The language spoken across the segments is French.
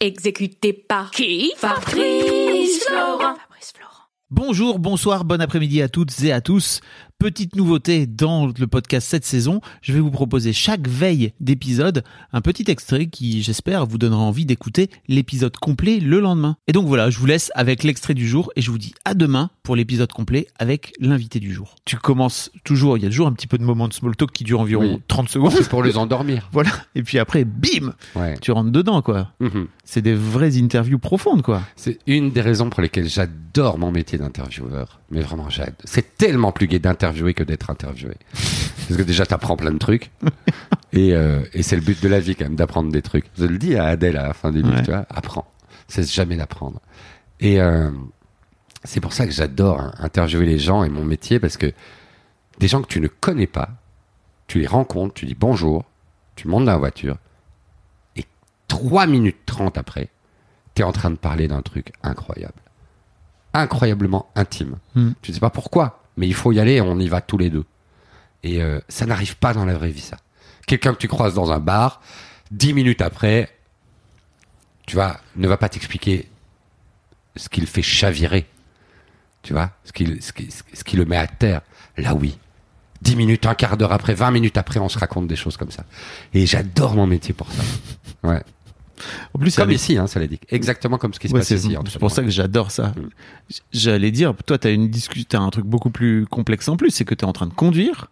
Exécuté par qui? Fabrice Florent. Fabrice Florent. Bonjour, bonsoir, bon après-midi à toutes et à tous. Petite nouveauté dans le podcast cette saison, je vais vous proposer chaque veille d'épisode un petit extrait qui, j'espère, vous donnera envie d'écouter l'épisode complet le lendemain. Et donc voilà, je vous laisse avec l'extrait du jour et je vous dis à demain pour l'épisode complet avec l'invité du jour. Tu commences toujours, il y a toujours un petit peu de moments de small talk qui durent environ Oui. 30 secondes. C'est pour les endormir. Voilà. Et puis après, bim, Ouais. tu rentres dedans, quoi. Mhm. C'est des vraies interviews profondes, quoi. C'est une des raisons pour lesquelles j'adore mon métier d'intervieweur. Mais vraiment, j'adore. C'est tellement plus gai d'interviewer que d'être interviewé. Parce que déjà, t'apprends plein de trucs. et euh, et c'est le but de la vie, quand même, d'apprendre des trucs. Je le dis à Adèle à la fin du livre, Ouais. tu vois, apprends. C'est jamais d'apprendre. Et euh, c'est pour ça que j'adore hein, interviewer les gens et mon métier, parce que des gens que tu ne connais pas, tu les rencontres, tu dis bonjour, tu montes dans la voiture, et 3 minutes 30 après, tu es en train de parler d'un truc incroyable. Incroyablement intime. Hmm. Tu ne sais pas pourquoi, mais il faut y aller on y va tous les deux. Et euh, ça n'arrive pas dans la vraie vie, ça. Quelqu'un que tu croises dans un bar, 10 minutes après, tu vois, ne va pas t'expliquer ce qui le fait chavirer. Tu vois, ce qui, ce, ce qui le met à terre. Là, oui. 10 minutes, un quart d'heure après, 20 minutes après, on se raconte des choses comme ça. Et j'adore mon métier pour ça. Ouais. En plus, Comme ici, hein, ça l'a dit. Exactement comme ce qui se Ouais, passe ici. c'est pour ça que j'adore ça. Mm. J'allais dire, toi, t'as une discussion, t'as un truc beaucoup plus complexe en plus, c'est que t'es en train de conduire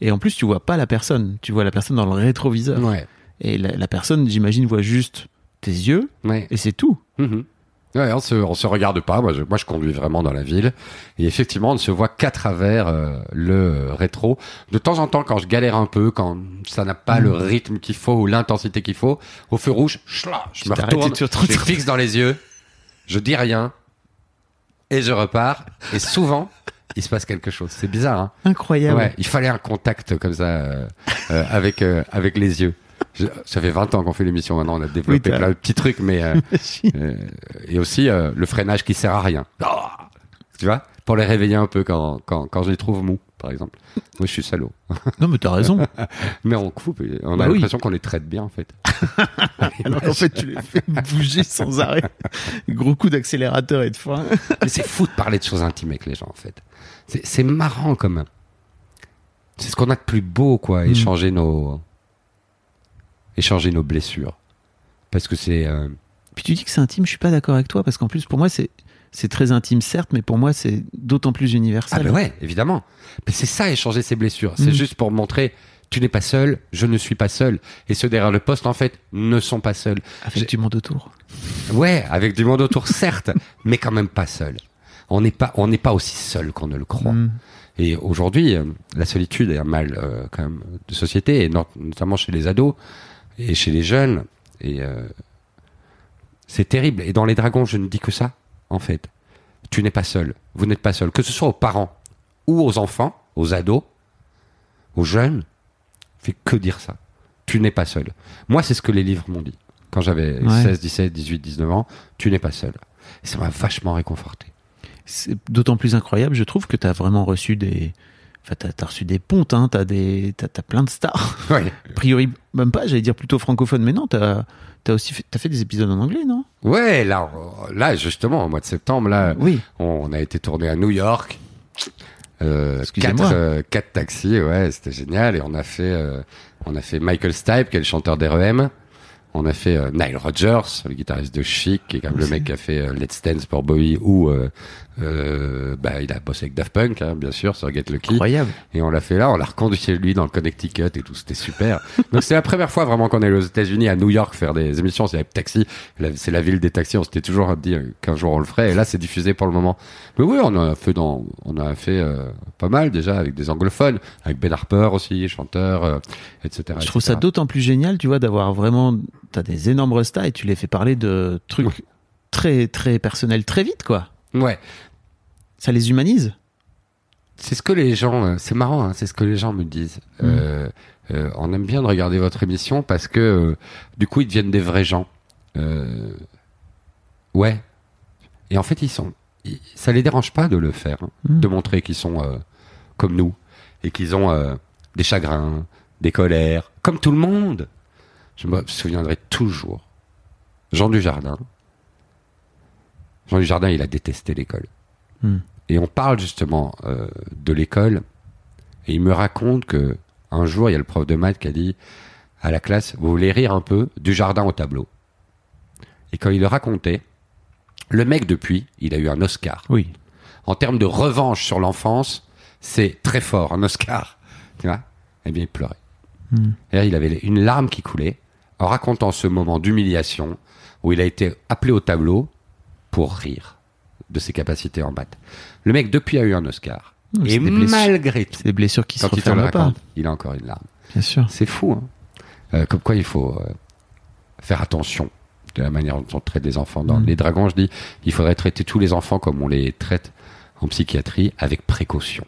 et en plus tu vois pas la personne, tu vois la personne dans le rétroviseur. Ouais. Et la, la personne, j'imagine, voit juste tes yeux Ouais. et c'est tout. Mhm. Ouais, on se, on se regarde pas. Moi je, moi, je conduis vraiment dans la ville. Et effectivement, on ne se voit qu'à travers euh, le rétro. De temps en temps, quand je galère un peu, quand ça n'a pas Mm. le rythme qu'il faut ou l'intensité qu'il faut, au feu rouge, chla, je Tu me retourne, je fixe dans les yeux, je dis rien, et je repars. Et souvent, il se passe quelque chose. C'est bizarre, hein Incroyable. Ouais, il fallait un contact comme ça euh, euh, avec euh, avec les yeux. Ça fait 20 ans qu'on fait l'émission maintenant, on a développé Oui, plein de petits trucs, mais euh, euh, et aussi euh, le freinage qui sert à rien. Ah tu vois, pour les réveiller un peu quand quand quand je les trouve mous, par exemple. Moi, je suis salaud. Non, mais t'as raison. Mais on coupe, on Bah a oui. l'impression qu'on les traite bien en fait. Alors qu'en fait, tu les fais bouger sans arrêt. Gros coup d'accélérateur et de frein. Mais c'est fou de parler de choses intimes avec les gens en fait. C'est marrant comme. C'est ce qu'on a de plus beau quoi, Mm. échanger nos échanger nos blessures. Parce que c'est euh, Puis tu dis que c'est intime, je suis pas d'accord avec toi parce qu'en plus, pour moi, c'est c'est très intime, certes, mais pour moi, c'est d'autant plus universel. Ah ben ouais, évidemment. Mais c'est ça, échanger ses blessures. C'est Mm. juste pour montrer, tu n'es pas seul, je ne suis pas seul. Et ceux derrière le poste, en fait, ne sont pas seuls. Avec du monde autour. Ouais, avec du monde autour, certes, mais quand même pas seul. On n'est pas, on n'est pas aussi seul qu'on ne le croit. Mm. Et aujourd'hui, euh, la solitude est un mal euh, quand même de société, et not- notamment chez les ados et chez les jeunes. Et euh, c'est terrible. Et dans les dragons, je ne dis que ça, en fait. Tu n'es pas seul. Vous n'êtes pas seul. Que ce soit aux parents ou aux enfants, aux ados, aux jeunes, fait que dire ça. Tu n'es pas seul. Moi, c'est ce que les livres m'ont dit. Quand j'avais Ouais. 16, 17, 18, 19 ans, tu n'es pas seul. Et ça m'a vachement réconforté. C'est d'autant plus incroyable, je trouve, que tu as vraiment reçu des. Enfin, t'as as reçu des pontes, hein, t'as des, t'as t'as plein de stars. Ouais. A priori, même pas, j'allais dire plutôt francophone, mais non, t'as as aussi fait, t'as fait des épisodes en anglais, non? Ouais, là, là, justement, au mois de septembre, là, Oui. on a été tourné à New York. Euh, quatre, euh, quatre taxis, ouais, c'était génial. Et on a fait, euh, on a fait Michael Stipe, qui est le chanteur d'REM. On a fait euh, Nile Rodgers, le guitariste de Chic, qui est quand même le mec qui a fait euh, Let's Dance pour Bowie, ou euh, euh, bah, il a bossé avec Daft Punk, hein, bien sûr, sur Get Lucky. Incroyable. Et on l'a fait là, on l'a reconduit chez lui dans le Connecticut et tout, c'était super. Donc c'est la première fois vraiment qu'on est allé aux États-Unis, à New York, faire des émissions. C'est avec Taxi, c'est la ville des taxis. On s'était toujours dit euh, qu'un jour on le ferait. Et là, c'est diffusé pour le moment. Mais oui, on a fait dans, on a fait euh, pas mal déjà avec des anglophones, avec Ben Harper aussi, chanteur, euh, etc. Je trouve ça d'autant plus génial, tu vois, d'avoir vraiment. T'as des énormes restas et tu les fais parler de trucs très, très personnels très vite, quoi. Ouais. Ça les humanise? C'est ce que les gens, euh, c'est marrant, hein, c'est ce que les gens me disent. Euh, euh, on aime bien de regarder votre émission parce que euh, du coup ils deviennent des vrais gens. Ouais. Et en fait ils sont, ils- ça les dérange pas de le faire, hein, Mm. de montrer qu'ils sont comme nous et qu'ils ont des chagrins, des colères, comme tout le monde. Je me souviendrai toujours. Jean Dujardin. Jean Dujardin, il a détesté l'école. Mm. Et on parle justement euh, de l'école. Et il me raconte que un jour, il y a le prof de maths qui a dit à la classe, vous voulez rire un peu? Du jardin au tableau. Et quand il le racontait, le mec depuis, il a eu un Oscar. Oui. En termes de revanche sur l'enfance, c'est très fort, un Oscar. Tu vois? Eh bien, il pleurait. Mm. Et là, il avait une larme qui coulait en racontant ce moment d'humiliation où il a été appelé au tableau pour rire de ses capacités en maths. Le mec, depuis, a eu un Oscar. Oui, Et malgré tout, C'est des blessures qui quand se il pas. il a encore une larme. Bien sûr. C'est fou, hein Euh, Comme quoi, il faut euh, faire attention de la manière dont on traite les enfants. Dans Mm. les dragons, je dis, il faudrait traiter tous les enfants comme on les traite en psychiatrie, avec précaution.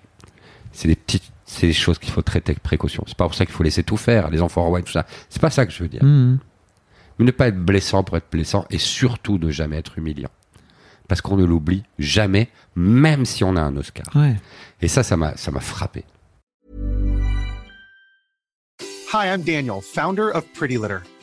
C'est des petites, c'est des choses qu'il faut traiter avec précaution. C'est pas pour ça qu'il faut laisser tout faire, les enfants rois et tout ça. C'est pas ça que je veux dire. Mm. Mais ne pas être blessant pour être blessant et surtout ne jamais être humiliant. Parce qu'on ne l'oublie jamais, même si on a un Oscar. Ouais. Et ça, ça m'a, ça m'a frappé. Hi, I'm Daniel, founder of Pretty Litter.